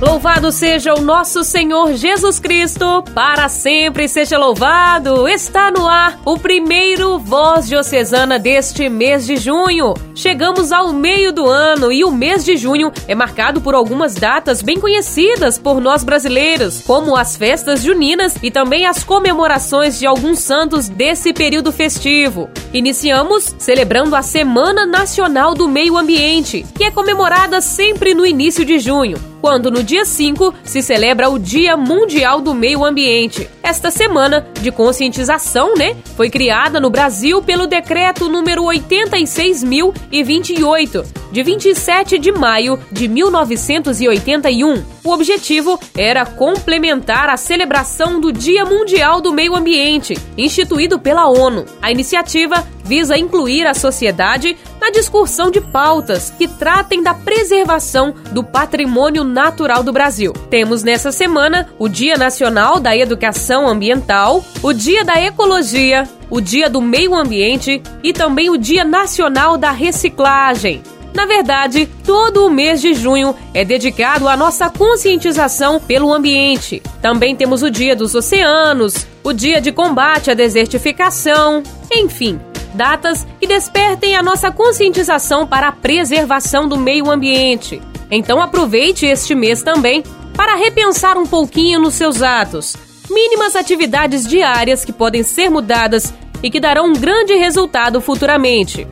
Louvado seja o nosso Senhor Jesus Cristo, para sempre seja louvado. Está no ar o primeiro Voz Diocesana deste mês de junho. Chegamos ao meio do ano e o mês de junho é marcado por algumas datas bem conhecidas por nós brasileiros, como as festas juninas e também as comemorações de alguns santos desse período festivo. Iniciamos celebrando a Semana Nacional do Meio Ambiente, que é comemorada sempre no início de junho quando no dia 5 se celebra o Dia Mundial do Meio Ambiente. Esta semana de conscientização, né, foi criada no Brasil pelo decreto número 86.028, de 27 de maio de 1981. O objetivo era complementar a celebração do Dia Mundial do Meio Ambiente, instituído pela ONU. A iniciativa visa incluir a sociedade na discussão de pautas que tratem da preservação do patrimônio natural do Brasil. Temos nessa semana o Dia Nacional da Educação Ambiental, o Dia da Ecologia, o Dia do Meio Ambiente e também o Dia Nacional da Reciclagem. Na verdade, todo o mês de junho é dedicado à nossa conscientização pelo ambiente. Também temos o Dia dos Oceanos, o Dia de Combate à Desertificação, enfim, datas que despertem a nossa conscientização para a preservação do meio ambiente. Então aproveite este mês também para repensar um pouquinho nos seus atos. Mínimas atividades diárias que podem ser mudadas e que darão um grande resultado futuramente.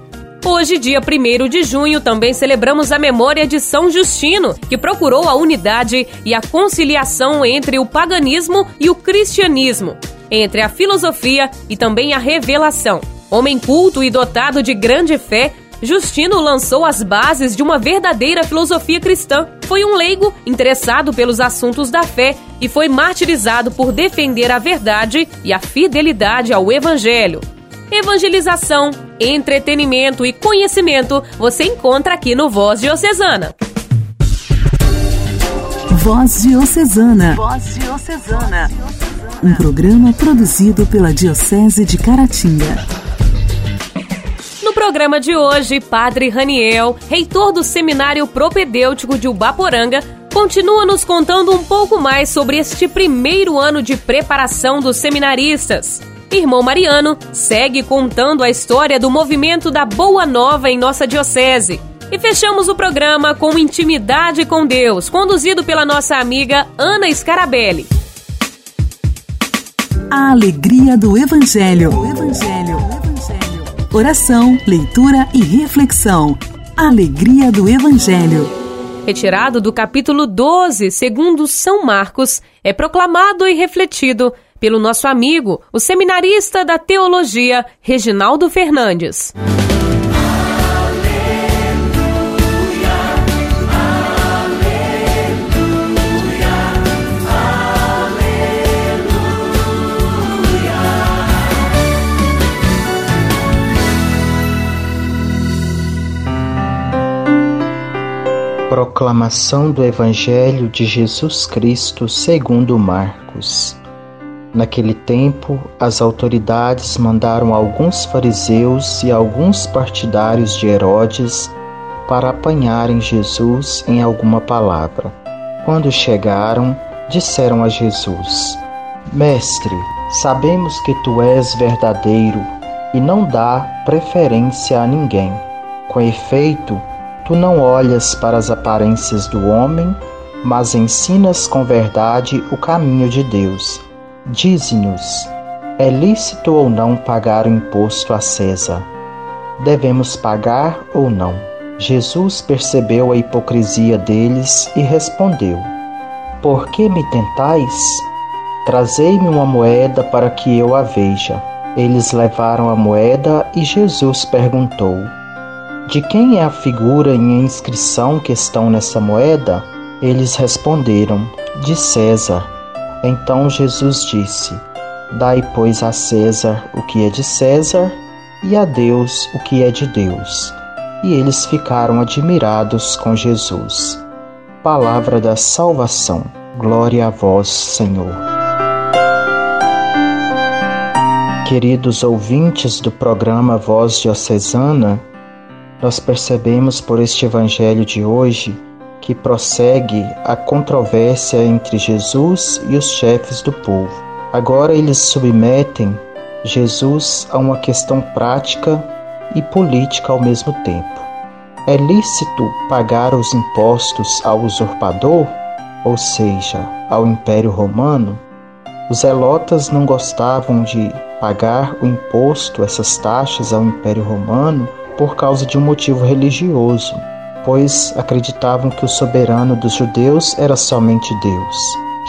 Hoje, dia 1 de junho, também celebramos a memória de São Justino, que procurou a unidade e a conciliação entre o paganismo e o cristianismo, entre a filosofia e também a revelação. Homem culto e dotado de grande fé, Justino lançou as bases de uma verdadeira filosofia cristã. Foi um leigo interessado pelos assuntos da fé e foi martirizado por defender a verdade e a fidelidade ao Evangelho. Evangelização, entretenimento e conhecimento você encontra aqui no Voz Diocesana. Voz Diocesana. Voz Diocesana. Um programa produzido pela Diocese de Caratinga. No programa de hoje, Padre Raniel, reitor do Seminário Propedêutico de Ubaporanga, continua nos contando um pouco mais sobre este primeiro ano de preparação dos seminaristas. Irmão Mariano segue contando a história do movimento da Boa Nova em nossa diocese. E fechamos o programa com Intimidade com Deus, conduzido pela nossa amiga Ana Scarabelli. A alegria do Evangelho. O Evangelho oração, leitura e reflexão. Alegria do Evangelho. Retirado do capítulo 12, segundo São Marcos, é proclamado e refletido pelo nosso amigo, o seminarista da teologia, Reginaldo Fernandes. Proclamação do Evangelho de Jesus Cristo segundo Marcos. Naquele tempo, as autoridades mandaram alguns fariseus e alguns partidários de Herodes para apanharem Jesus em alguma palavra. Quando chegaram, disseram a Jesus: Mestre, sabemos que tu és verdadeiro e não dá preferência a ninguém. Com efeito, Tu não olhas para as aparências do homem, mas ensinas com verdade o caminho de Deus. Dize-nos: é lícito ou não pagar o imposto a César? Devemos pagar ou não? Jesus percebeu a hipocrisia deles e respondeu: Por que me tentais? Trazei-me uma moeda para que eu a veja. Eles levaram a moeda e Jesus perguntou: de quem é a figura e a inscrição que estão nessa moeda? Eles responderam: De César. Então Jesus disse: Dai, pois, a César o que é de César e a Deus o que é de Deus. E eles ficaram admirados com Jesus. Palavra da salvação. Glória a vós, Senhor. Queridos ouvintes do programa Voz Diocesana, nós percebemos por este Evangelho de hoje que prossegue a controvérsia entre Jesus e os chefes do povo. Agora eles submetem Jesus a uma questão prática e política ao mesmo tempo. É lícito pagar os impostos ao usurpador, ou seja, ao Império Romano? Os zelotas não gostavam de pagar o imposto, essas taxas ao Império Romano, por causa de um motivo religioso, pois acreditavam que o soberano dos judeus era somente Deus.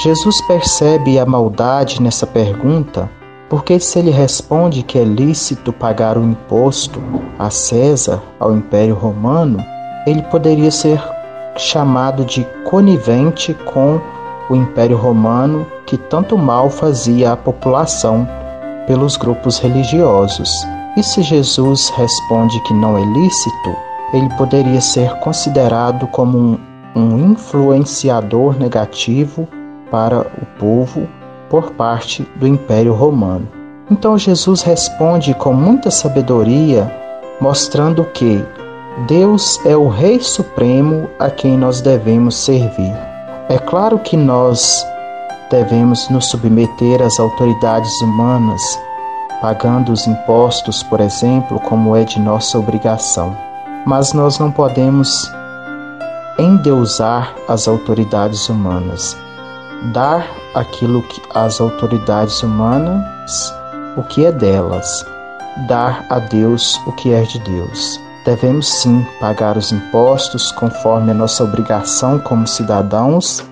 Jesus percebe a maldade nessa pergunta, porque se ele responde que é lícito pagar o imposto a César, ao Império Romano, ele poderia ser chamado de conivente com o Império Romano que tanto mal fazia à população pelos grupos religiosos. E se Jesus responde que não é lícito, ele poderia ser considerado como um, um influenciador negativo para o povo por parte do Império Romano. Então Jesus responde com muita sabedoria, mostrando que Deus é o Rei Supremo a quem nós devemos servir. É claro que nós devemos nos submeter às autoridades humanas, pagando os impostos, por exemplo, como é de nossa obrigação. Mas nós não podemos endeusar as autoridades humanas, dar aquilo que às autoridades humanas o que é delas, dar a Deus o que é de Deus. Devemos sim pagar os impostos conforme a nossa obrigação como cidadãos,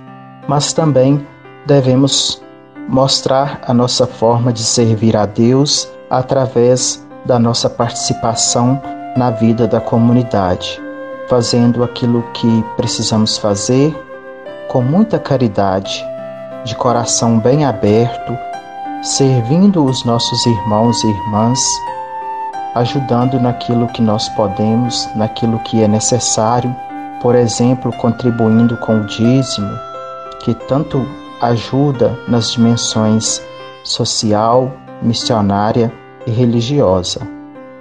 mas também devemos mostrar a nossa forma de servir a Deus através da nossa participação na vida da comunidade, fazendo aquilo que precisamos fazer com muita caridade, de coração bem aberto, servindo os nossos irmãos e irmãs, ajudando naquilo que nós podemos, naquilo que é necessário, por exemplo, contribuindo com o dízimo, que tanto ajuda nas dimensões social, missionária e religiosa.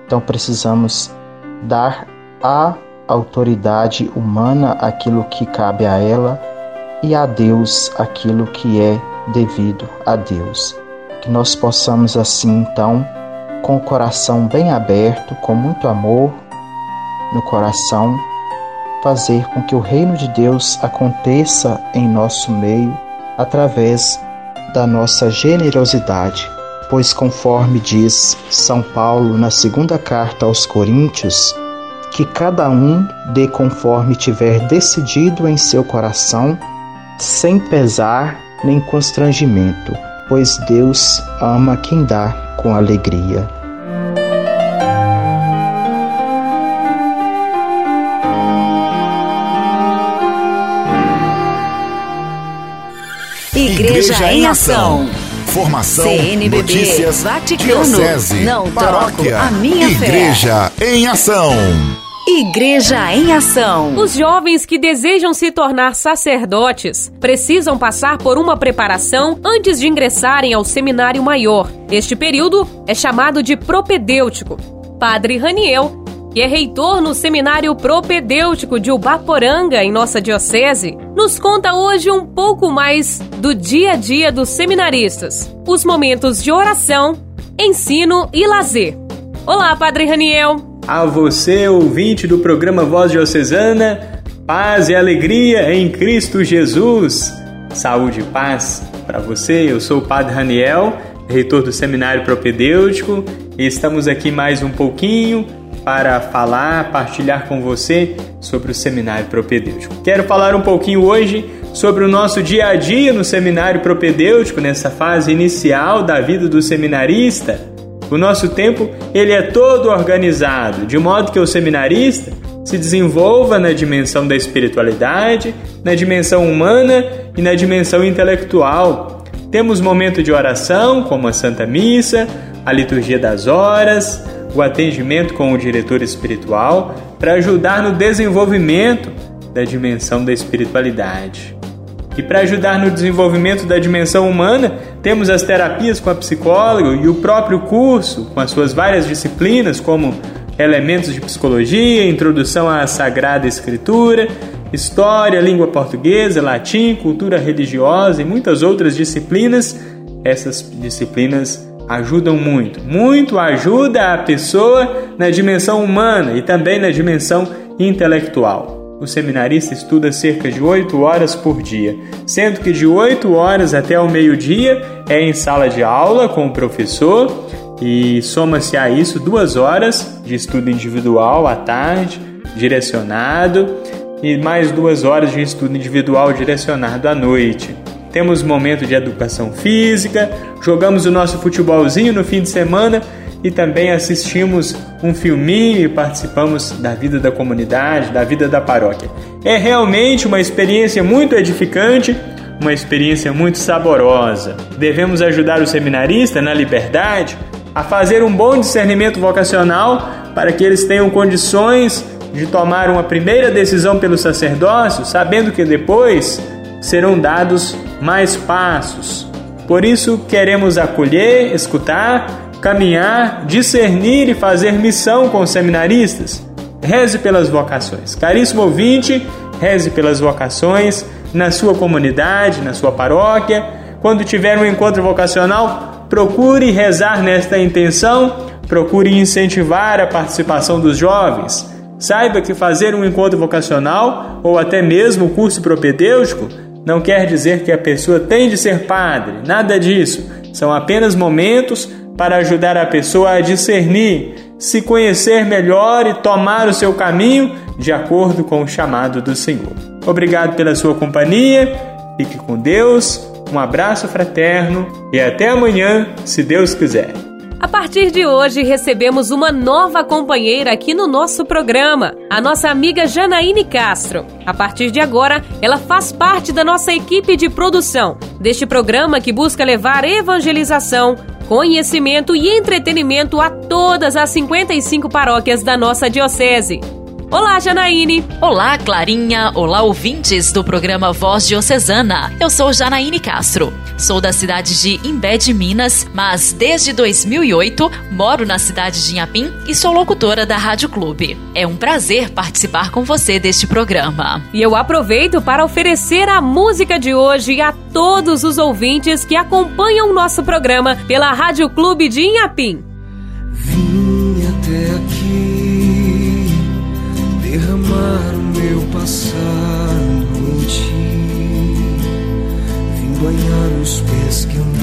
Então precisamos dar à autoridade humana aquilo que cabe a ela e a Deus aquilo que é devido a Deus. Que nós possamos assim então, com o coração bem aberto, com muito amor no coração, fazer com que o reino de Deus aconteça em nosso meio através da nossa generosidade, pois, conforme diz São Paulo na segunda carta aos Coríntios, que cada um dê conforme tiver decidido em seu coração, sem pesar nem constrangimento, pois Deus ama quem dá com alegria. Igreja, em Ação. Formação, CNBB, notícias, Vaticano, diocese, não paróquia, troco a minha Igreja fé. em Ação. Igreja em Ação. Os jovens que desejam se tornar sacerdotes precisam passar por uma preparação antes de ingressarem ao seminário maior. Este período é chamado de propedêutico. Padre Raniel que é reitor no Seminário Propedêutico de Ubaporanga, em nossa diocese, nos conta hoje um pouco mais do dia a dia dos seminaristas, os momentos de oração, ensino e lazer. Olá, Padre Raniel! A você, ouvinte do programa Voz Diocesana, paz e alegria em Cristo Jesus. Saúde e paz para você. Eu sou o Padre Raniel, reitor do Seminário Propedêutico, e estamos aqui mais um pouquinho para falar, partilhar com você sobre o seminário propedêutico. Quero falar um pouquinho hoje sobre o nosso dia a dia no seminário propedêutico, nessa fase inicial da vida do seminarista. O nosso tempo ele é todo organizado, de modo que o seminarista se desenvolva na dimensão da espiritualidade, na dimensão humana e na dimensão intelectual. Temos momento de oração, como a Santa Missa, a liturgia das horas, o atendimento com o diretor espiritual para ajudar no desenvolvimento da dimensão da espiritualidade. E para ajudar no desenvolvimento da dimensão humana, Temos as terapias com a psicóloga e o próprio curso, com as suas várias disciplinas, como elementos de psicologia, introdução à Sagrada Escritura, história, língua portuguesa, latim, cultura religiosa e muitas outras disciplinas. Essas disciplinas ajudam muito, muito ajuda a pessoa na dimensão humana e também na dimensão intelectual o seminarista estuda cerca de 8 horas por dia, sendo que de 8 horas até o meio-dia é em sala de aula com o professor e soma-se a isso duas horas de estudo individual à tarde, direcionado, e mais duas horas de estudo individual direcionado à noite. Temos momento de educação física, jogamos o nosso futebolzinho no fim de semana e também assistimos um filminho e participamos da vida da comunidade, da vida da paróquia. É realmente uma experiência muito edificante, uma experiência muito saborosa. Devemos ajudar o seminarista na liberdade a fazer um bom discernimento vocacional para que eles tenham condições de tomar uma primeira decisão pelo sacerdócio, sabendo que depois serão dados mais passos. Por isso, queremos acolher, escutar caminhar, discernir e fazer missão com os seminaristas? Reze pelas vocações. Caríssimo ouvinte, reze pelas vocações na sua comunidade, na sua paróquia. Quando tiver um encontro vocacional, procure rezar nesta intenção, procure incentivar a participação dos jovens. Saiba que fazer um encontro vocacional ou até mesmo o curso propedêutico não quer dizer que a pessoa tem de ser padre, nada disso. São apenas momentos para ajudar a pessoa a discernir, se conhecer melhor e tomar o seu caminho de acordo com o chamado do Senhor. Obrigado pela sua companhia, fique com Deus, um abraço fraterno e até amanhã, se Deus quiser. A partir de hoje, recebemos uma nova companheira aqui no nosso programa, a nossa amiga Janaíne Castro. A partir de agora, ela faz parte da nossa equipe de produção deste programa que busca levar evangelização, conhecimento e entretenimento a todas as 55 paróquias da nossa diocese. Olá, Janaíne! Olá, Clarinha! Olá, ouvintes do programa Voz Diocesana. Eu sou Janaíne Castro. Sou da cidade de Imbé de Minas, mas desde 2008 moro na cidade de Inhapim e sou locutora da Rádio Clube. É um prazer participar com você deste programa. E eu aproveito para oferecer a música de hoje a todos os ouvintes que acompanham o nosso programa pela Rádio Clube de Inhapim. Vim passado em ti. Vim banhar os pés que andaram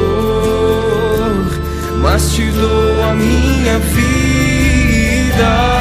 Senhor, mas te dou a minha vida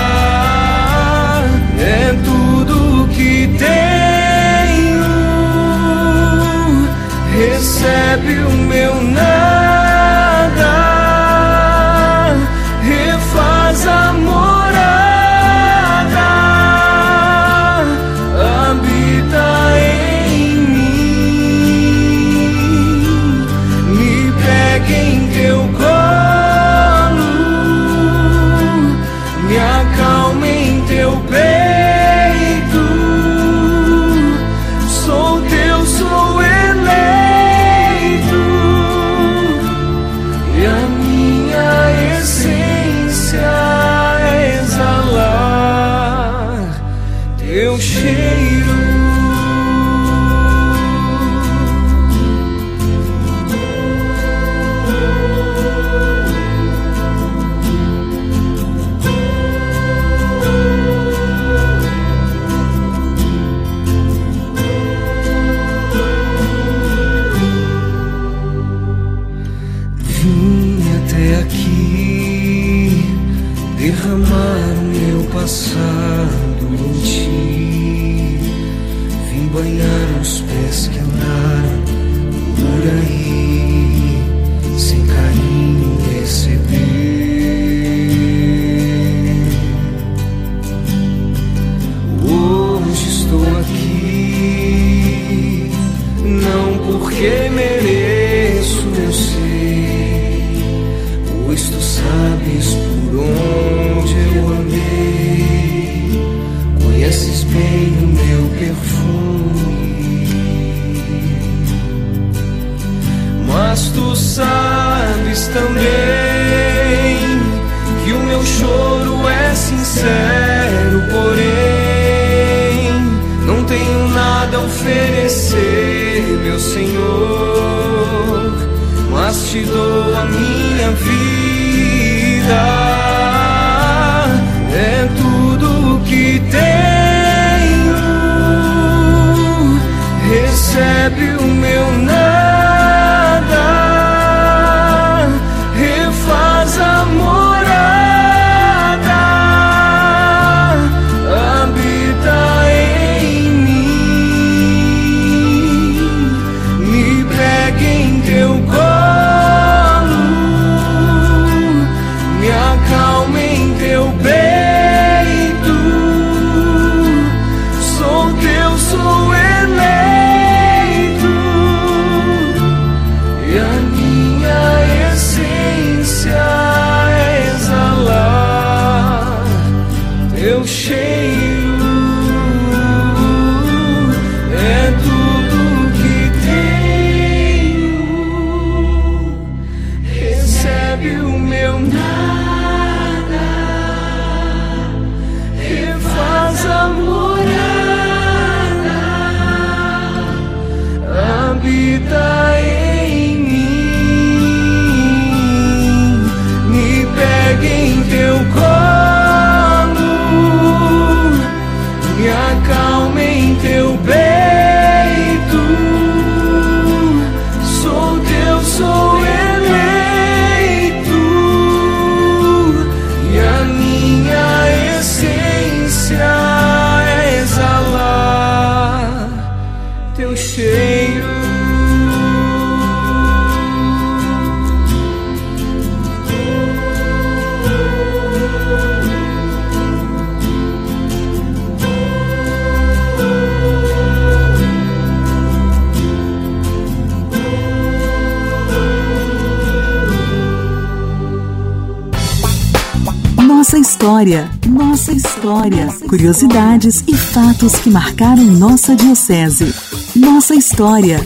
História, nossa história. Curiosidades e fatos que marcaram nossa diocese. Nossa história.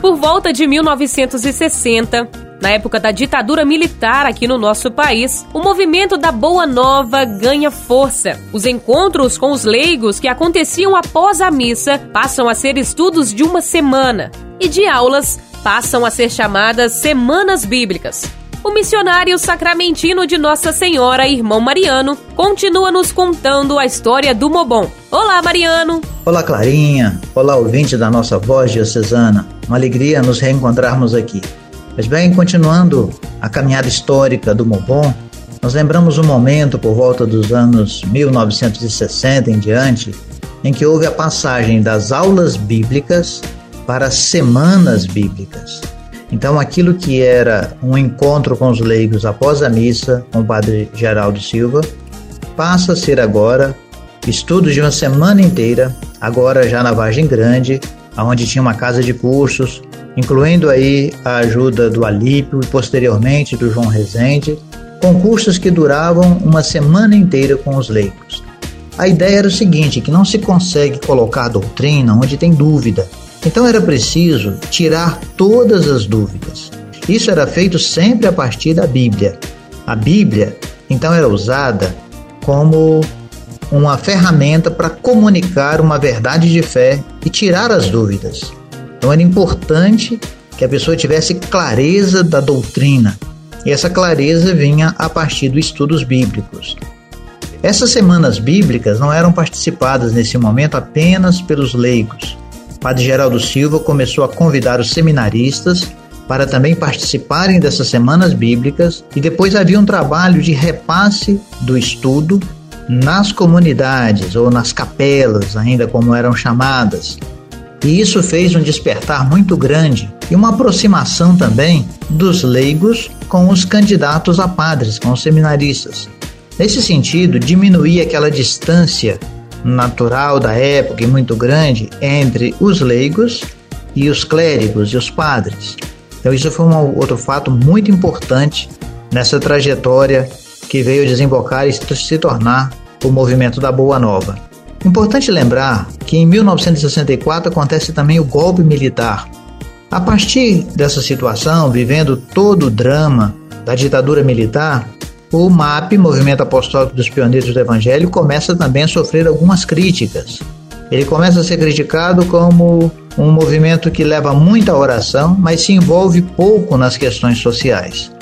Por volta de 1960, na época da ditadura militar aqui no nosso país, o movimento da Boa Nova ganha força. Os encontros com os leigos que aconteciam após a missa passam a ser estudos de uma semana e de aulas passam a ser chamadas Semanas Bíblicas. O missionário sacramentino de Nossa Senhora, irmão Mariano, continua nos contando a história do Mobon. Olá, Mariano! Olá, Clarinha. Olá, ouvinte da nossa voz diocesana. Uma alegria nos reencontrarmos aqui. Mas bem, continuando a caminhada histórica do Mobon, nós lembramos um momento por volta dos anos 1960 em diante, em que houve a passagem das aulas bíblicas para as semanas bíblicas. Então, aquilo que era um encontro com os leigos após a missa com o padre Geraldo Silva, passa a ser agora estudos de uma semana inteira, agora já na Vargem Grande, onde tinha uma casa de cursos, incluindo aí a ajuda do Alípio e posteriormente do João Rezende, com cursos que duravam uma semana inteira com os leigos. A ideia era o seguinte, que não se consegue colocar doutrina onde tem dúvida. Então era preciso tirar todas as dúvidas. Isso era feito sempre a partir da Bíblia. A Bíblia, então, era usada como uma ferramenta para comunicar uma verdade de fé e tirar as dúvidas. Então era importante que a pessoa tivesse clareza da doutrina. E essa clareza vinha a partir dos estudos bíblicos. Essas semanas bíblicas não eram participadas nesse momento apenas pelos leigos. Padre Geraldo Silva começou a convidar os seminaristas para também participarem dessas semanas bíblicas e depois havia um trabalho de repasse do estudo nas comunidades ou nas capelas, ainda como eram chamadas. E isso fez um despertar muito grande e uma aproximação também dos leigos com os candidatos a padres, com os seminaristas. Nesse sentido, diminuía aquela distância natural da época e muito grande entre os leigos e os clérigos e os padres. Então, isso foi um outro fato muito importante nessa trajetória que veio desembocar e se tornar o movimento da Boa Nova. Importante lembrar que em 1964 acontece também o golpe militar. A partir dessa situação, vivendo todo o drama da ditadura militar, o MAP, Movimento Apostólico dos Pioneiros do Evangelho, começa também a sofrer algumas críticas. Ele começa a ser criticado como um movimento que leva muita oração, mas se envolve pouco nas questões sociais.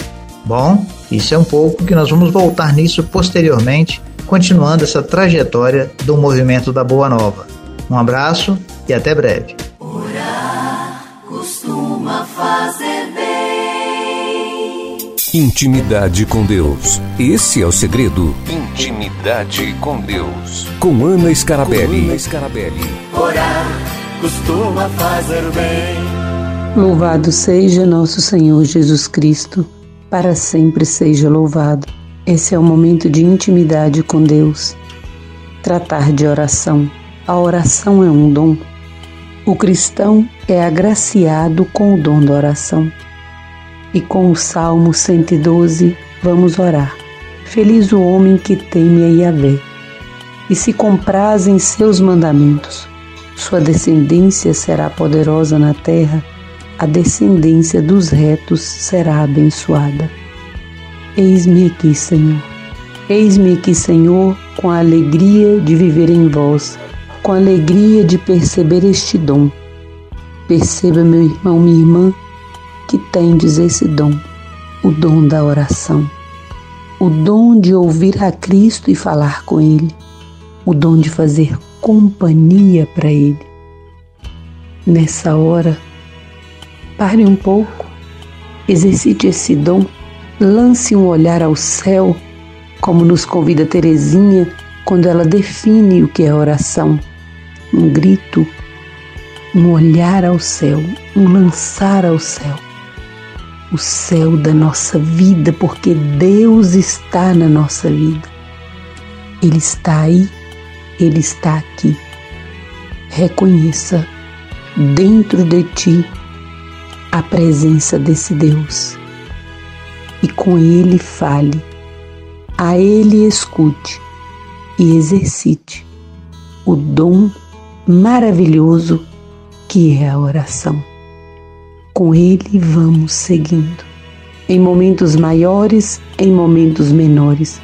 Bom, isso é um pouco que nós vamos voltar nisso posteriormente, continuando essa trajetória do movimento da Boa Nova. Um abraço e até breve. Orar costuma fazer. Intimidade com Deus. Esse é o segredo. Intimidade com Deus. Com Ana Scarabelli. Com Ana Scarabelli. Orar costuma fazer bem. Louvado seja nosso Senhor Jesus Cristo, para sempre seja louvado. Esse é o momento de intimidade com Deus. Tratar de oração. A oração é um dom. O cristão é agraciado com o dom da oração. E com o Salmo 112, vamos orar. Feliz o homem que teme a Yahvé e se compraz em seus mandamentos. Sua descendência será poderosa na terra, a descendência dos retos será abençoada. Eis-me aqui, Senhor. Eis-me aqui, Senhor, com a alegria de viver em vós, com a alegria de perceber este dom. Perceba, meu irmão, minha irmã, que tendes esse dom, o dom da oração, o dom de ouvir a Cristo e falar com Ele, o dom de fazer companhia para Ele. Nessa hora, pare um pouco, exercite esse dom, lance um olhar ao céu, como nos convida Teresinha quando ela define o que é oração. Um grito, um olhar ao céu, um lançar ao céu. O céu da nossa vida, porque Deus está na nossa vida. Ele está aí ele está aqui. Reconheça dentro de ti a presença desse Deus e com Ele fale, a Ele escute e exercite o dom maravilhoso que é a oração. Com Ele vamos seguindo, em momentos maiores, em momentos menores,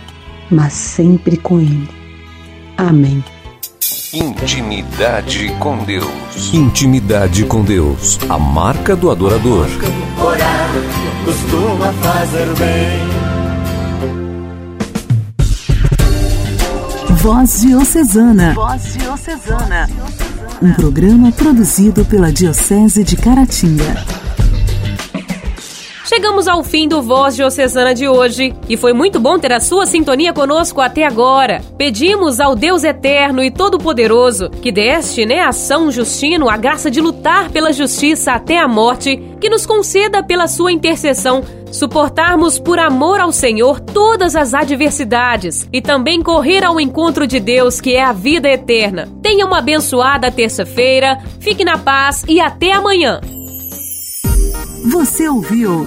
mas sempre com Ele. Amém. Intimidade com Deus. Intimidade com Deus. A marca do adorador. Orar costuma fazer bem. Voz Diocesana. Voz Diocesana. Um programa produzido pela Diocese de Caratinga. Chegamos ao fim do Voz Diocesana de hoje e foi muito bom ter a sua sintonia conosco até agora. Pedimos ao Deus Eterno e Todo-Poderoso que deste, né, a São Justino a graça de lutar pela justiça até a morte, que nos conceda pela sua intercessão suportarmos por amor ao Senhor todas as adversidades e também correr ao encontro de Deus, que é a vida eterna. Tenha uma abençoada terça-feira, fique na paz e até amanhã. Você ouviu